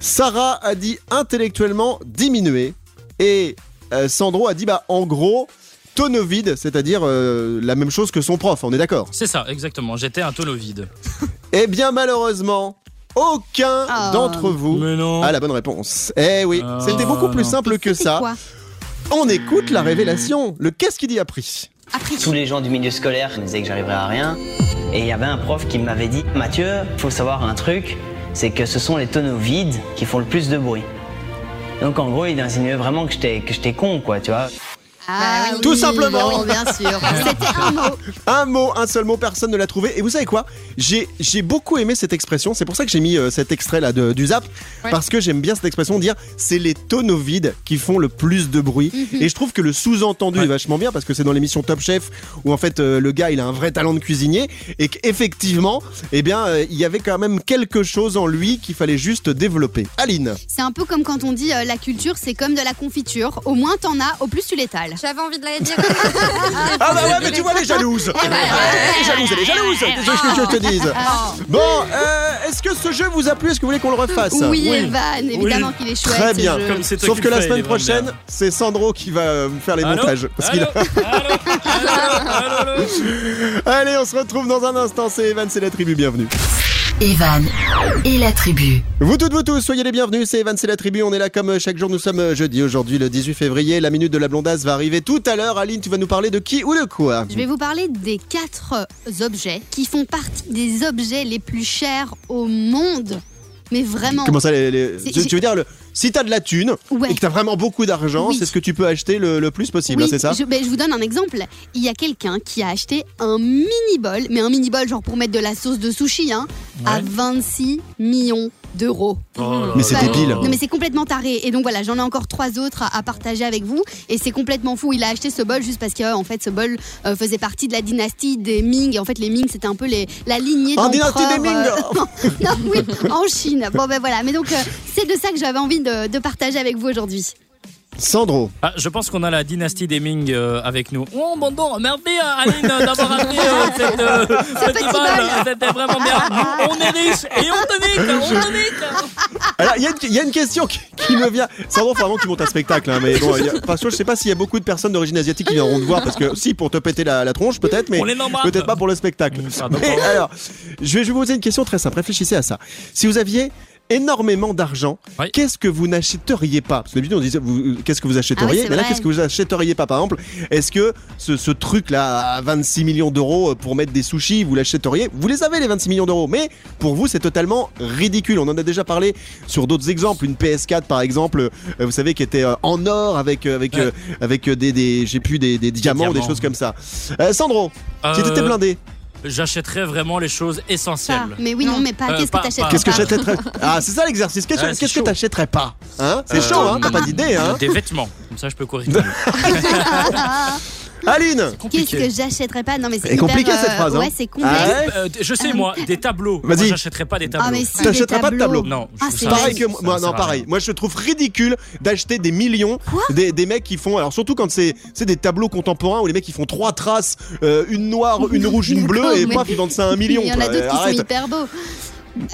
Sarah a dit intellectuellement diminué. Et euh, Sandro a dit bah en gros tonneau vide, c'est-à-dire euh, la même chose que son prof, on est d'accord? C'est ça, exactement. J'étais un tonneau vide. Eh bien, malheureusement, aucun Ah. d'entre vous Mais non. a la bonne réponse. Eh oui, Ah, c'était beaucoup plus non. simple que ça. quoi? On écoute la révélation. Le qu'est-ce qu'il dit appris Après, Tous les gens du milieu scolaire me disaient que j'arriverais à rien. Et il y avait un prof qui m'avait dit Mathieu, faut savoir un truc, c'est que ce sont les tonneaux vides qui font le plus de bruit. Donc en gros, il insinuait vraiment que j'étais con, quoi, tu vois. Ah, Bah oui. Tout simplement. bon, bien sûr. C'était un mot. Un mot, un seul mot, personne ne l'a trouvé. Et vous savez quoi? J'ai j'ai beaucoup aimé cette expression. C'est pour ça que j'ai mis euh, cet extrait là de, du zap. Ouais. Parce que j'aime bien cette expression de dire c'est les tonneaux vides qui font le plus de bruit. Mhm. Et je trouve que le sous-entendu Ouais. est vachement bien parce que c'est dans l'émission Top Chef où en fait euh, le gars il a un vrai talent de cuisinier et qu'effectivement, eh bien, euh, il y avait quand même quelque chose en lui qu'il fallait juste développer. Aline. C'est un peu comme quand on dit euh, la culture, c'est comme de la confiture. Au moins t'en as, au plus tu l'étales. J'avais envie de la dire. Ah bah ouais, mais tu vois, elle est jalouse. Elle est jalouse, elle est jalouse. Qu'est-ce que je te dise Bon, euh, est-ce que ce jeu vous a plu? Est-ce que vous voulez qu'on le refasse? Oui, Evan, évidemment qu'il est chouette. Très ce bien. jeu. Comme c'est toi Sauf qui que le la fais, semaine prochaine, c'est Sandro qui va euh, faire les Allô montages. Parce qu'il a- Allô Allô Allô Allô Allez, on se retrouve dans un instant. C'est Evan, c'est la tribu. Bienvenue. Evan et la tribu. Vous toutes, vous tous, soyez les bienvenus. C'est Evan, c'est la tribu. On est là comme chaque jour. Nous sommes euh, jeudi, aujourd'hui, le 18 février. La minute de la blondasse va arriver tout à l'heure. Aline, tu vas nous parler de qui ou de quoi? Je vais vous parler des quatre euh, objets qui font partie des objets les plus chers au monde. Mais vraiment. Comment ça, les, les- C'est- tu, tu veux dire, le, si t'as de la thune Ouais. et que t'as vraiment beaucoup d'argent, Oui. c'est ce que tu peux acheter le, le plus possible, Oui, hein, c'est ça je, ben, je vous donne un exemple. Il y a quelqu'un qui a acheté un mini bol, mais un mini bol genre pour mettre de la sauce de sushi, hein, à Ouais. 26 millions d'euros. Oh Mais c'est débile. Non mais c'est complètement taré. Et donc voilà j'en ai encore trois autres à, à partager avec vous. Et c'est complètement fou. Il a acheté ce bol juste parce que euh, en fait ce bol euh, faisait partie de la dynastie des Ming. Et en fait les Ming c'était un peu les, la lignée dynastie des Ming. euh, non, oui en Chine. Bon ben voilà. Mais donc euh, c'est de ça que j'avais envie de, de partager avec vous aujourd'hui Sandro. Ah, je pense qu'on a la dynastie des Ming euh, avec nous. Oh, bon, bon, merci euh, Aline d'avoir amené euh, cette, euh, cette. C'était vraiment bien. On est riche et on te nique, on te nique. Alors, il y, a une- il y a une question qui, qui me vient. Sandro, faut vraiment que tu montes un spectacle. Hein, mais bon, y a- parce que je sais pas s'il y a beaucoup de personnes d'origine asiatique qui viendront te voir. Parce que si, pour te péter la, la tronche, peut-être, mais peut-être pas pour le spectacle. Mais alors, je vais, je vais vous poser une question très simple. Réfléchissez à ça. Si vous aviez énormément d'argent, Oui. qu'est-ce que vous n'achèteriez pas? Parce que d'habitude on disait vous- qu'est-ce que vous achèteriez, Ah oui, mais là qu'est-ce que vous achèteriez pas? Par exemple, est-ce que ce, ce truc là à 26 millions d'euros pour mettre des sushis, vous l'achèteriez? Vous les avez les 26 millions d'euros, mais pour vous c'est totalement ridicule. On en a déjà parlé sur d'autres exemples, une PS4 par exemple, euh, vous savez qui était euh, en or avec euh, avec Ouais. euh, avec euh, des, des j'ai plus des, des diamants, ou des diamants. choses comme ça. Euh, Sandro, si Euh, t'étais blindé, J'achèterais vraiment les choses Ça, essentielles. mais oui non, mais pas Euh, qu'est-ce que pas- t'achètes pas- qu'est-ce que pas- j'achèterais Ah, c'est ça l'exercice. Qu'est-ce c'est qu'est-ce que t'achèterais pas Hein? C'est Euh, chaud, hein? T'as pas d'idée, hein? Des vêtements. Comme ça, je peux courir. Aline qu'est-ce que j'achèterais pas non mais c'est compliqué, cette euh, phrase, hein. ouais c'est complexe Ah ouais Euh, je sais, moi, des tableaux. Vas-y. J'achèterais pas des tableaux. ah mais si T'achèterais pas de tableau Non, je Ah. Pareil que moi, non pareil. Moi je trouve ridicule d'acheter des millions des, des mecs qui font alors surtout quand c'est c'est des tableaux contemporains où les mecs ils font trois traces, euh, une noire, une rouge, une bleue et paf ils vendent ça à un million. il y en a d'autres qui sont hyper beaux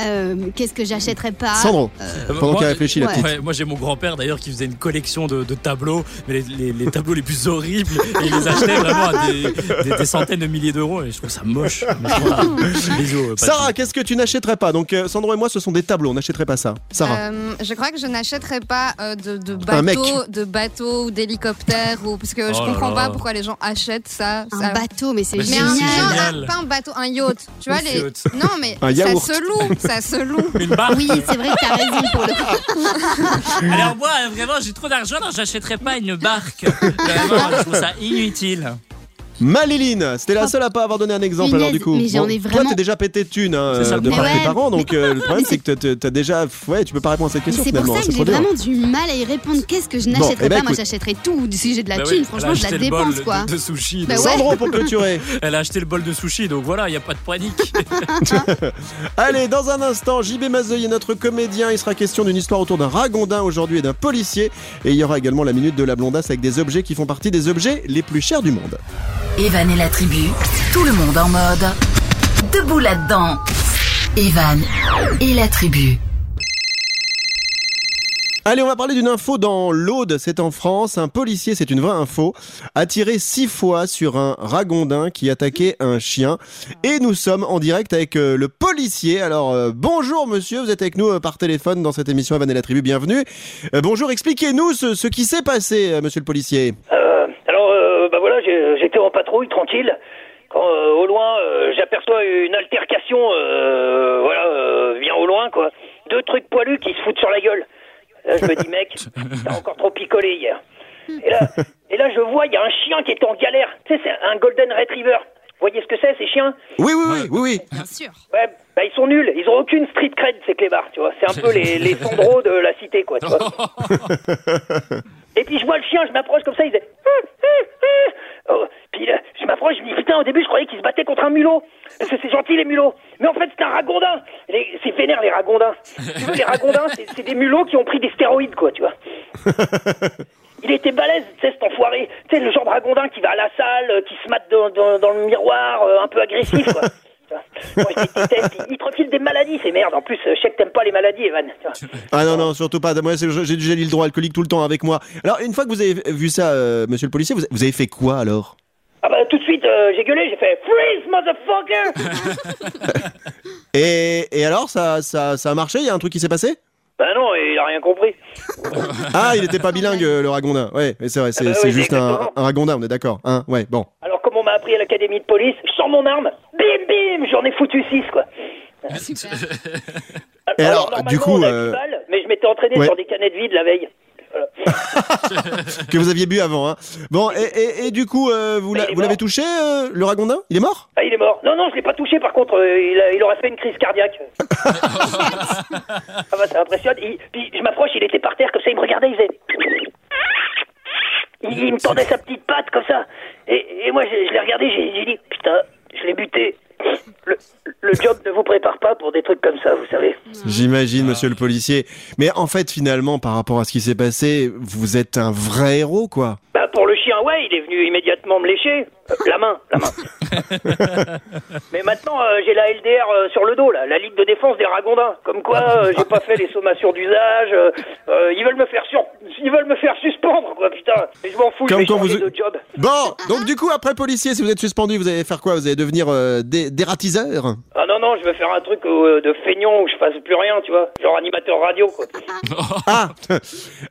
Euh, qu'est-ce que j'achèterais pas Sandro, Euh, pendant qu'elle réfléchit la ouais. petite. Ouais, moi j'ai mon grand-père d'ailleurs qui faisait une collection de, de tableaux, mais les, les- les tableaux les plus horribles, et il les achetait vraiment à des, des- des centaines de milliers d'euros, et je trouve ça moche. Mais voilà. Bisous. euh, Sarah, qu'est-ce que tu n'achèterais pas Donc euh, Sandro et moi ce sont des tableaux, on n'achèterait pas ça. Sarah. Euh, je crois que je n'achèterais pas euh, de, bateaux, de bateaux ou d'hélicoptères ou parce que je Oh là comprends là. pas pourquoi les gens achètent ça. un ça- bateau mais c'est génial un- pas un bateau, un yacht. Tu vois les yacht. Non mais Un ça yaourt. se loue, ça se loue. Une barque. oui c'est vrai que t'as raison pour le coup Alors moi, euh, vraiment, j'ai trop d'argent, alors j'achèterais pas une barque. Vraiment, je trouve ça inutile. Maliline, c'était la seule à pas avoir donné un exemple alors du coup. mais j'en ai Toi vraiment- t'es déjà pété de thunes hein, ça euh, de par tes parents donc euh, le problème c'est que t'as- déjà ouais tu peux pas répondre à cette question c'est pour finalement. ça que j'ai vraiment du mal à y répondre. Qu'est-ce que je n'achèterais eh ben, pas? Moi, j'achèterais tout. Si j'ai de la Bah thune, oui, franchement, elle je a la acheté le bol dépense, quoi. De, de sushi. Bah donc- ouais. Sandro pour clôturer. Elle a acheté le bol de sushi, donc voilà, il n'y a pas de panique. Allez, dans un instant, JB Mazeuil est notre comédien. Il sera question d'une histoire autour d'un ragondin aujourd'hui et d'un policier. Et il y aura également la minute de la blondasse avec des objets qui font partie des objets les plus chers du monde. Evan et la tribu, tout le monde en mode. Debout là-dedans. Evan et la tribu. Allez, on va parler d'une info dans l'Aude, c'est en France. Un policier, c'est une vraie info, a tiré six fois sur un ragondin qui attaquait un chien. Et nous sommes en direct avec euh, le policier. Alors, euh, bonjour monsieur, vous êtes avec nous euh, par téléphone dans cette émission Evan et la Tribu, bienvenue. Euh, bonjour, expliquez-nous ce, ce qui s'est passé, euh, monsieur le policier. Tranquille. Quand euh, au loin, euh, j'aperçois une altercation, euh, voilà, euh, bien au loin, quoi. Deux trucs poilus qui se foutent sur la gueule. Là, je me dis, mec, t'as encore trop picolé hier. Et là, et là je vois, il y a un chien qui est en galère. Tu sais, c'est un Golden Retriever. Vous voyez ce que c'est, ces chiens? Oui, oui, oui, oui, oui. Bien sûr. Ouais, bah ils sont nuls. Ils ont aucune street cred, ces clébards, tu vois. C'est un peu les, les Sandro de la cité, quoi, tu vois. Et puis je vois le chien, je m'approche comme ça, il fait... Oh, puis là, je m'approche, je me dis, putain, au début, je croyais qu'il se battait contre un mulot. Parce que c'est gentil, les mulots. Mais en fait, c'est un ragondin. Les- C'est vénère, les ragondins. Tu veux, les ragondins, c'est des mulots qui ont pris des stéroïdes, quoi, tu vois. Il était balèze, tu sais, cet enfoiré. Tu sais, le genre de ragondin qui va à la salle, euh, qui se mate dans, dans- dans le miroir, euh, un peu agressif, quoi. Déteste, il, refile des maladies, c'est merde. En plus, euh, je sais que t'aimes pas les maladies, Evan. Ah non, non, surtout pas. Moi, j'ai du gel hydroalcoolique tout le temps avec moi. Alors, une fois que vous avez vu ça, euh, monsieur le policier, vous, vous avez fait quoi alors? Ah bah, tout de suite, euh, j'ai gueulé, j'ai fait Freeze, motherfucker et, et alors, ça, ça, ça a marché? Il y a un truc qui s'est passé? Bah non, il a rien compris. Ah, il était pas bilingue, le ragondin. Ouais, c'est vrai, c'est Ah bah c'est oui, juste un, ragondin, on est d'accord. Hein? Ouais, bon. Alors, m'a appris à l'académie de police, je sors mon arme, bim bim, j'en ai foutu 6, quoi. Et alors, normalement, du coup, on a euh, 10 balles, mais je m'étais entraîné ouais. sur des canettes vides la veille. Que vous aviez bu avant. Hein. Bon, et, et, et du coup, euh, vous Bah, vous l'avez touché, euh, le ragondin? Il est mort? Ah, il est mort. Non, non, je l'ai pas touché, par contre, euh, il, a- il aurait fait une crise cardiaque. ah bah, ça impressionne. Il- puis, je m'approche, il était par terre, comme ça, il me regardait, il faisait... Il, il me tendait sa petite patte, comme ça. Et, et moi, je, je l'ai regardé, j'ai dit, putain, je l'ai buté. Le, le job ne vous prépare pas pour des trucs comme ça, vous savez. J'imagine, monsieur le policier. Mais en fait, finalement, par rapport à ce qui s'est passé, vous êtes un vrai héros, quoi. Bah pour chien, ouais, il est venu immédiatement me lécher. Euh, la main, la main. Mais maintenant, euh, j'ai la LDR euh, sur le dos, là, la Ligue de défense des ragondins. Comme quoi, euh, j'ai pas fait les sommations d'usage. euh, euh, ils veulent me faire sur... Ils veulent me faire suspendre, quoi, putain. Mais je m'en fous, je Comme vais quand changer vous- de job. Bon, donc du coup, après policier, si vous êtes suspendu, vous allez faire quoi? Vous allez devenir euh, dé- dératiseur Ah non, non, je vais faire un truc euh, de feignant où je fasse plus rien, tu vois. Genre animateur radio, quoi. Ah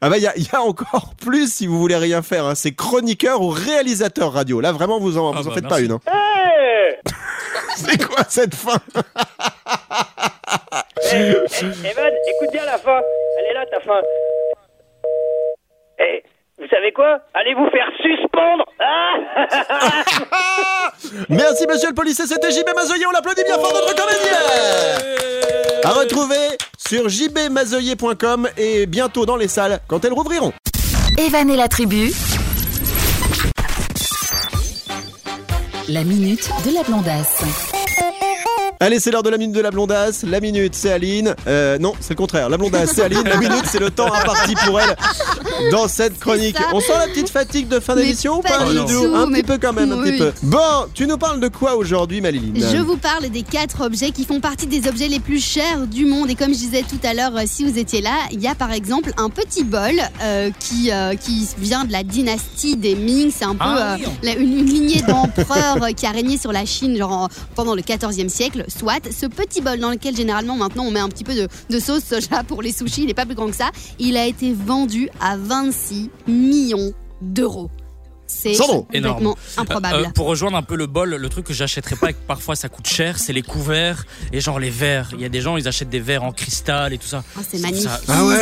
Ah bah, il y a, il y a encore plus si vous voulez rien faire. Hein. C'est chroniqueur ou réalisateur radio. Là, vraiment, vous en, vous en bah, faites pas une. Hein. Hey C'est quoi cette fin Evan, écoute bien la fin. Elle est là, ta fin. Vous savez quoi Allez vous faire suspendre Ah Merci, monsieur le policier. C'était JB Mazoyer. On l'applaudit bien fort, notre comédien À retrouver sur jbmazoyer.com et bientôt dans les salles quand elles rouvriront. Evan et la tribu. La minute de la blondasse. Allez, c'est l'heure de la minute de la blondasse. La minute, c'est Aline. Euh, non, c'est le contraire. La blondasse, c'est Aline. La minute, c'est le temps imparti pour elle dans cette chronique. On sent la petite fatigue de fin d'émission ou pas pas du Lydou tout, Un petit peu quand même, un oui. petit peu. Bon, tu nous parles de quoi aujourd'hui, Maliline Je vous parle des quatre objets qui font partie des objets les plus chers du monde. Et comme je disais tout à l'heure, euh, si vous étiez là, il y a par exemple un petit bol euh, qui, euh, qui vient de la dynastie des Ming. C'est un peu Ah euh, oui. la- une, une lignée d'empereurs qui a régné sur la Chine genre, en- pendant le 14e siècle. Soit ce petit bol dans lequel généralement maintenant on met un petit peu de, sauce soja pour les sushis, il n'est pas plus grand que ça. Il a été vendu à 26 millions d'euros. C'est complètement Énorme. improbable. Euh, pour rejoindre un peu le bol, le truc que j'achèterais pas et que parfois ça coûte cher, c'est les couverts et genre les verres. Il y a des gens, ils achètent des verres en cristal et tout ça. Ah, c'est trouve ça magnifique. Ah ouais.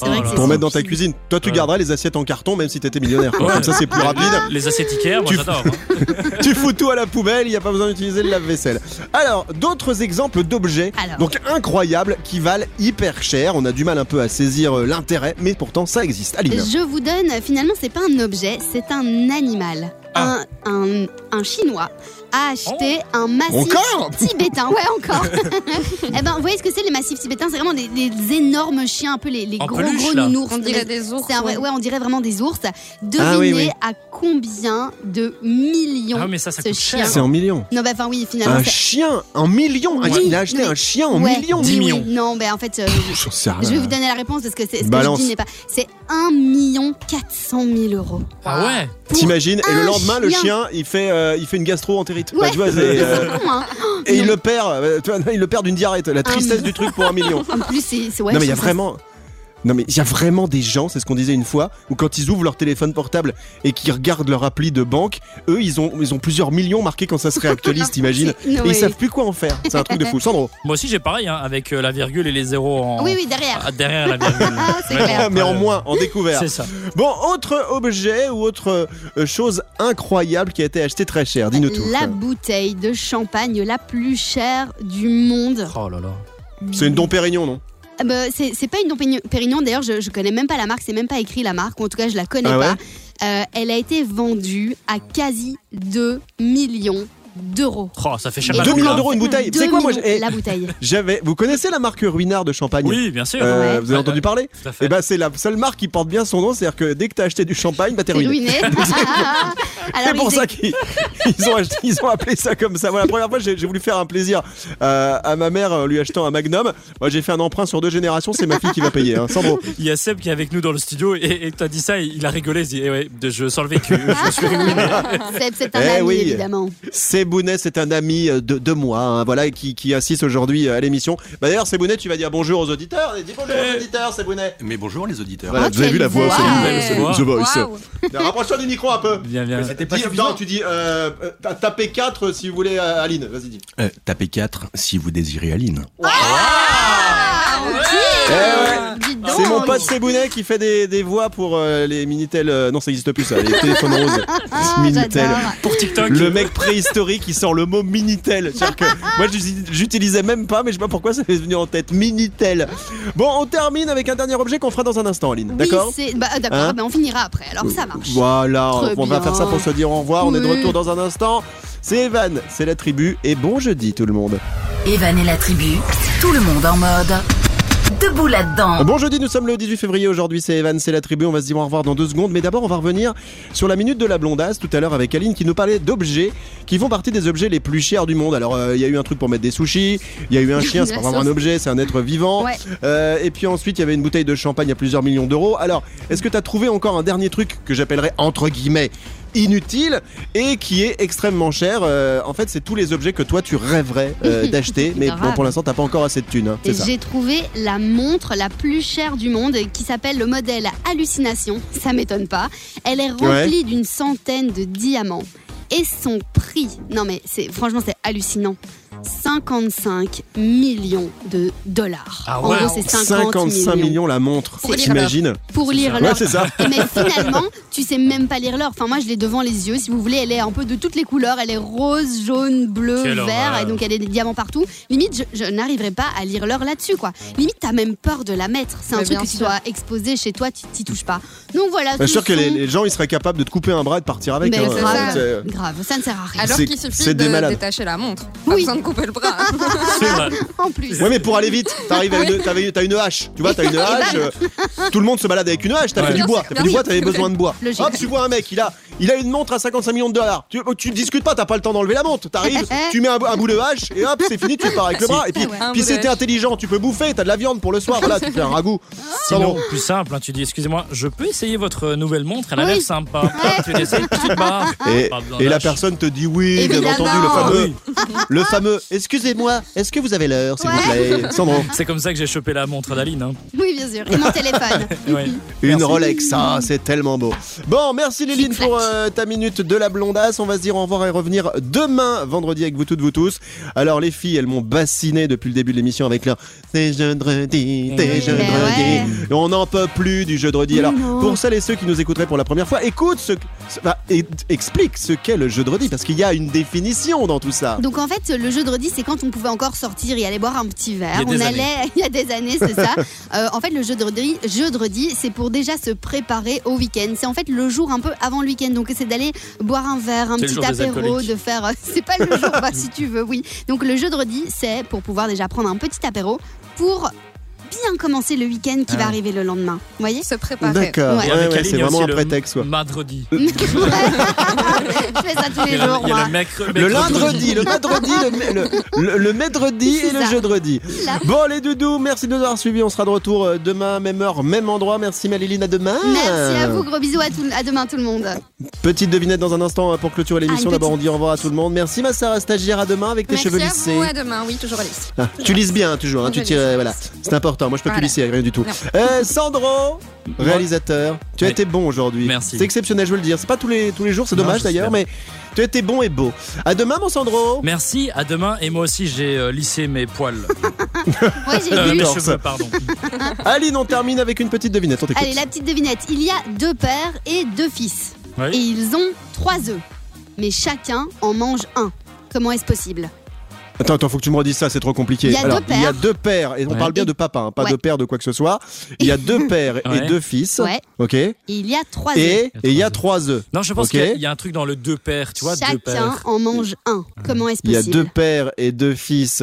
Oh vrai que. Pour mettre dans ta cuisine. Toi, tu Ouais. garderas les assiettes en carton, même si t'étais millionnaire. Ouais. Comme ça, c'est plus rapide. Les assiettes Ikea, moi Tu- j'adore. hein. tu fous tout à la poubelle, il n'y a pas besoin d'utiliser le lave-vaisselle. Alors, d'autres exemples d'objets, donc incroyables, qui valent hyper cher. On a du mal un peu à saisir euh, l'intérêt, mais pourtant ça existe. Aline. Je vous donne, finalement, c'est pas un objet, c'est un animal. Ah. Un, un, un chinois a acheté un massif Encore? tibétain. Ouais, encore. eh ben, vous voyez ce que c'est les massifs tibétains? C'est vraiment des, des énormes chiens, un peu les, les gros peluche, gros là. nounours. On dirait Mais des ours, un vrai- ouais. ouais, on dirait vraiment des ours. Devinez Ah oui, oui. à combien de millions Ah, mais ça, ça ce coûte chien. cher. C'est en millions. Non, bah, enfin oui, finalement. Un chien en millions. Ah, Oui, il a acheté oui. un chien en Ouais, millions. oui, 10 oui. millions. Non, ben en fait, euh, je vais vous donner la réponse parce que c'est ce que je dis n'est pas. C'est 1 million 400 000 euros. Ah ouais? T'imagines? Et le un lendemain, le chien. il fait, euh, il fait une gastro-entérite. Bah, Ouais. tu vois, c'est, euh, C'est con, hein. et il Non. le perd. euh, tu vois, il le perd d'une diarrhée. La tristesse mais- du truc pour un million. En plus, c'est c'est- ouais. non mais il y a je trouve ça- vraiment. Non mais il y a vraiment des gens, c'est ce qu'on disait une fois, où quand ils ouvrent leur téléphone portable et qu'ils regardent leur appli de banque, eux ils ont ils ont plusieurs millions marqués quand ça se réactualise, t'imagines Et ils savent plus quoi en faire. C'est un truc de fou. Sandro. Moi aussi j'ai pareil, hein, avec euh, la virgule et les zéros en... Oui, oui, derrière. Ah, derrière la virgule. Ah, clair. mais en moins, en découvert. C'est ça. Bon, autre objet ou autre euh, chose incroyable qui a été acheté très cher. Dis-nous tout. La bouteille de champagne la plus chère du monde. Oh là là. C'est une Dom Pérignon, non? Bah, c'est pas une Dom Pérignon- d'ailleurs, je, je connais même pas la marque, c'est même pas écrit la marque, ou en tout cas, je la connais Ah ouais pas. Euh, elle a été vendue à quasi 2 millions d'euros. Oh, ça fait cher Et la 2 boule, millions hein. d'euros une bouteille. C'est quoi moi La bouteille. J'avais. Vous connaissez la marque Ruinard de champagne Oui, bien sûr. Euh, Ouais. Vous avez entendu parler Tout à fait. Eh ben c'est la seule marque qui porte bien son nom, c'est-à-dire que dès que t'as acheté du champagne, bah t'es ruiné. ruiné. C'est pour ça qu'ils ils ont, acheté- ils ont appelé ça comme ça. Voilà, la première fois, j'ai voulu faire un plaisir euh, à ma mère en lui achetant un Magnum. Moi, j'ai fait un emprunt sur deux générations. C'est ma fille qui va payer. Hein. Sandro. Il y a Seb qui est avec nous dans le studio et, et t'as dit ça, et il a rigolé, il se dit eh ouais, je sens le vécu, je suis ruiné. Seb, c'est un Eh ami, oui. évidemment. Sebounet, c'est un ami euh, de, de moi, hein, voilà, qui, qui assiste aujourd'hui euh, à l'émission. Bah, D'ailleurs, Sebounet, tu vas dire bonjour aux auditeurs. Dis bonjour aux auditeurs, Sebounet. Mais bonjour les auditeurs. Voilà, Oh, vous avez vu la voix, c'est Ouais. c'est The Voice. Rapproche-toi du micro un peu. Viens, viens. C'était pas Dis- suffisant. non, tu dis euh, euh, ta- tapez 4 si vous voulez, Aline. Vas-y, dis. Euh, tapez 4 si vous désirez Aline. Eh ouais. C'est mon pote Sebounet qui fait des, des voix pour euh, les Minitel. euh, non, ça n'existe plus ça, les téléphones roses. Ah, Minitel. j'adore. Pour TikTok. Le mec préhistorique qui sort le mot Minitel. C'est-à-dire que moi j'utilisais même pas, mais je sais pas pourquoi ça m'est venu en tête. Minitel. Bon, on termine avec un dernier objet qu'on fera dans un instant, Aline. Oui, D'accord c'est- bah, D'accord, Hein ben, on finira après, alors ça marche. Voilà, Très on va bien. faire ça pour se dire au revoir. On est de Oui. retour dans un instant. C'est Evan, c'est la tribu. Et bon jeudi tout le monde. Evan et la tribu, tout le monde en mode debout là-dedans. Bon jeudi, nous sommes le 18 février. Aujourd'hui, c'est Evan, c'est la tribu. On va se dire au revoir dans deux secondes. Mais d'abord, on va revenir sur la minute de la blondasse tout à l'heure avec Aline qui nous parlait d'objets qui font partie des objets les plus chers du monde. Alors, euh, il y a eu un truc pour mettre des sushis. Il y a eu un chien, c'est pas vraiment un objet, c'est un être vivant. Ouais. Euh, et puis ensuite, il y avait une bouteille de champagne à plusieurs millions d'euros. Alors, est-ce que tu as trouvé encore un dernier truc que j'appellerais entre guillemets inutile et qui est extrêmement cher Euh, En fait, c'est tous les objets que toi tu rêverais euh, d'acheter, mais bon, pour l'instant, t'as pas encore assez de thunes. hein, j'ai trouvé la montre la plus chère du monde qui s'appelle le modèle Hallucination. Ça m'étonne pas. Elle est remplie d'une centaine de diamants. Et son prix, non mais c'est franchement c'est hallucinant. 55 millions de dollars. Ah en ouais. gros, c'est 50 55 millions. la montre, Pour lire t'imagines pour lire Ouais, l'heure. c'est ça. Mais finalement, tu sais même pas lire l'heure. Enfin, moi, je l'ai devant les yeux. Si vous voulez, elle est un peu de toutes les couleurs. Elle est rose, jaune, bleu, Quelle vert, horreur. et donc elle a des diamants partout. Limite, je, je n'arriverai pas à lire l'heure là-dessus, quoi. Limite, t'as même peur de la mettre. C'est un Mais truc que tu dois exposer chez toi, tu t'y touches pas. Donc voilà. Je suis sûr que les, gens ils seraient capables de te couper un bras et de partir avec. Mais hein. grave, C'est- grave, ça ne sert à rien. Alors qu'il suffit de détacher la montre. Pas Oui. besoin de couper le bras. C'est vrai. En plus. Ouais mais pour aller vite, t'arrives une, t'as une hache, tu vois, t'as une hache, euh, tout le monde se balade avec une hache, t'as Ouais. fait du bois, t'as fait du bois, t'avais besoin de bois. Logique. Hop, tu vois un mec, il a, il a une montre à 55 millions de dollars, tu, tu discutes pas, t'as pas le temps d'enlever la montre, t'arrives, tu mets un, un bout de hache et hop, c'est fini, tu pars avec le bras. Et puis, Ouais. Un puis bout de hache. intelligent, tu peux bouffer, t'as de la viande pour le soir, voilà, tu fais un ragoût. Sinon, plus simple, hein, tu dis excusez-moi, je peux essayer votre nouvelle montre, elle a Oui. l'air sympa. Tu l'essayes, tu te barres. Et, et la personne te dit oui, bien Évidemment. entendu, le fameux, Ah le fameux, excusez-moi, est-ce que vous avez l'heure, s'il vous plaît Sandro C'est comme ça que j'ai chopé la montre d'Aline. Hein. Oui, bien sûr. Et mon téléphone. Ouais. Une Merci. Rolex, ah, c'est tellement beau. Bon, merci Léline pour euh, ta minute de la blondasse. On va se dire au revoir et revenir demain, vendredi, avec vous toutes, vous tous. Alors, les filles, elles m'ont bassiné depuis le début de l'émission avec leur C'est jeudi, c'est jeudi. ouais. Et On n'en peut plus du jeudi. Alors, non. pour celles et ceux qui nous écouteraient pour la première fois, écoute ce. Bah, et- explique ce qu'est le jeudi, parce qu'il y a une définition dans tout ça. Donc en fait, le jeudi, c'est quand on pouvait encore sortir et aller boire un petit verre. On allait, il y a des années, c'est ça. Euh, en fait, le jeudi, jeudi, c'est pour déjà se préparer au week-end. C'est en fait le jour un peu avant le week-end Donc c'est d'aller boire un verre, un petit apéro, de faire. euh, C'est pas le jour, bah, si tu veux, oui. Donc le jeudi, c'est pour pouvoir déjà prendre un petit apéro pour bien commencer le week-end qui Ah va arriver le lendemain. Vous voyez Se préparer. D'accord, Ouais. Ouais, ouais, c'est vraiment un le prétexte. quoi. Madredi. Je fais ça tous les le- jours, a moi. le mercredi. Le lundi, le madredi, le, le, le, le mercredi et le ça. jeudi. Bon les doudous, merci de nous avoir suivis. On sera de retour euh, demain, même heure, même endroit. Merci Maléline, à demain. Merci à vous, gros bisous à, tout- à demain tout le monde. Petite devinette dans un instant euh, pour clôturer l'émission. Ah, une D'abord, on dit au revoir à tout le monde. Merci ma Sarah stagiaire, à demain avec tes Merci cheveux à lissés. vous, à demain. Oui, toujours lisse. Ah, tu lisses bien toujours, hein, tu tires, voilà, c'est important. Moi je peux plus Voilà. lisser, rien du tout. Euh, Sandro, réalisateur, tu as Oui. été bon aujourd'hui. Merci. C'est exceptionnel, je veux le dire. C'est pas tous les tous les jours, c'est dommage d'ailleurs, mais tu as été bon et beau. À demain, mon Sandro. Merci, à demain. Et moi aussi, j'ai euh, lissé mes poils. J'ai Euh, mes cheveux, pardon. Aline, on termine avec une petite devinette. On. Allez, la petite devinette. Il y a deux pères et deux fils. Oui. Et ils ont trois œufs. Mais chacun en mange un. Comment est-ce possible? Attends, attends, faut que tu me redises ça, c'est trop compliqué. Il y a Alors, deux il y a pères. deux pères, et on Ouais. parle bien de papa, hein, pas Ouais. de père de quoi que ce soit. Il y a deux pères et Ouais. deux fils. Ouais. Ok. Et il y a trois œufs. et il y a trois œufs. Non, je pense qu'il y a- il y a un truc dans le deux pères, tu vois, deux Chacun pères. en mange un. Comment est-ce Il y a possible? deux pères et deux fils.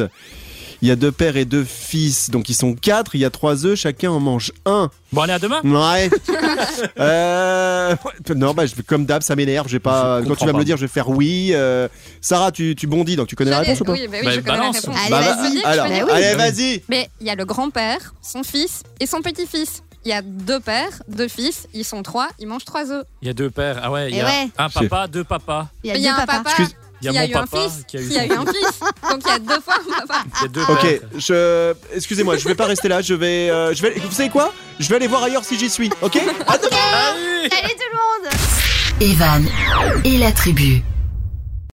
Il y a deux pères et deux fils, donc ils sont quatre. Il y a trois œufs, chacun en mange un. Bon, allez, à demain. Ouais. euh, non, bah, je- comme d'hab, ça m'énerve. J'ai pas. Je Quand tu vas me le dire, je vais faire oui. Euh, Sarah, tu, tu bondis, donc tu connais la réponse ou pas Oui, bah oui, Bah, je connais balance. la réponse. Allez, Bah, bah, Alors, allez, Oui. vas-y. Mais il y a le grand-père, son fils et son petit-fils. Il y a deux pères, deux fils, ils sont trois, ils mangent trois œufs. Il y a deux pères. Ah ouais, il y Eh a ouais. un papa, deux papas. Il y a Il y a deux un papas. papa Excuse- Il y a qui a mon eu un papa fils, qui a eu qui a eu un fils. Donc il y a deux fois papa. Il y a deux Ok, je. Excusez-moi, je vais pas rester là. Je vais. euh, je vais. Vous savez quoi? Je vais aller voir ailleurs si j'y suis. Ok? À demain. Allez Salut tout le monde Evan et la tribu.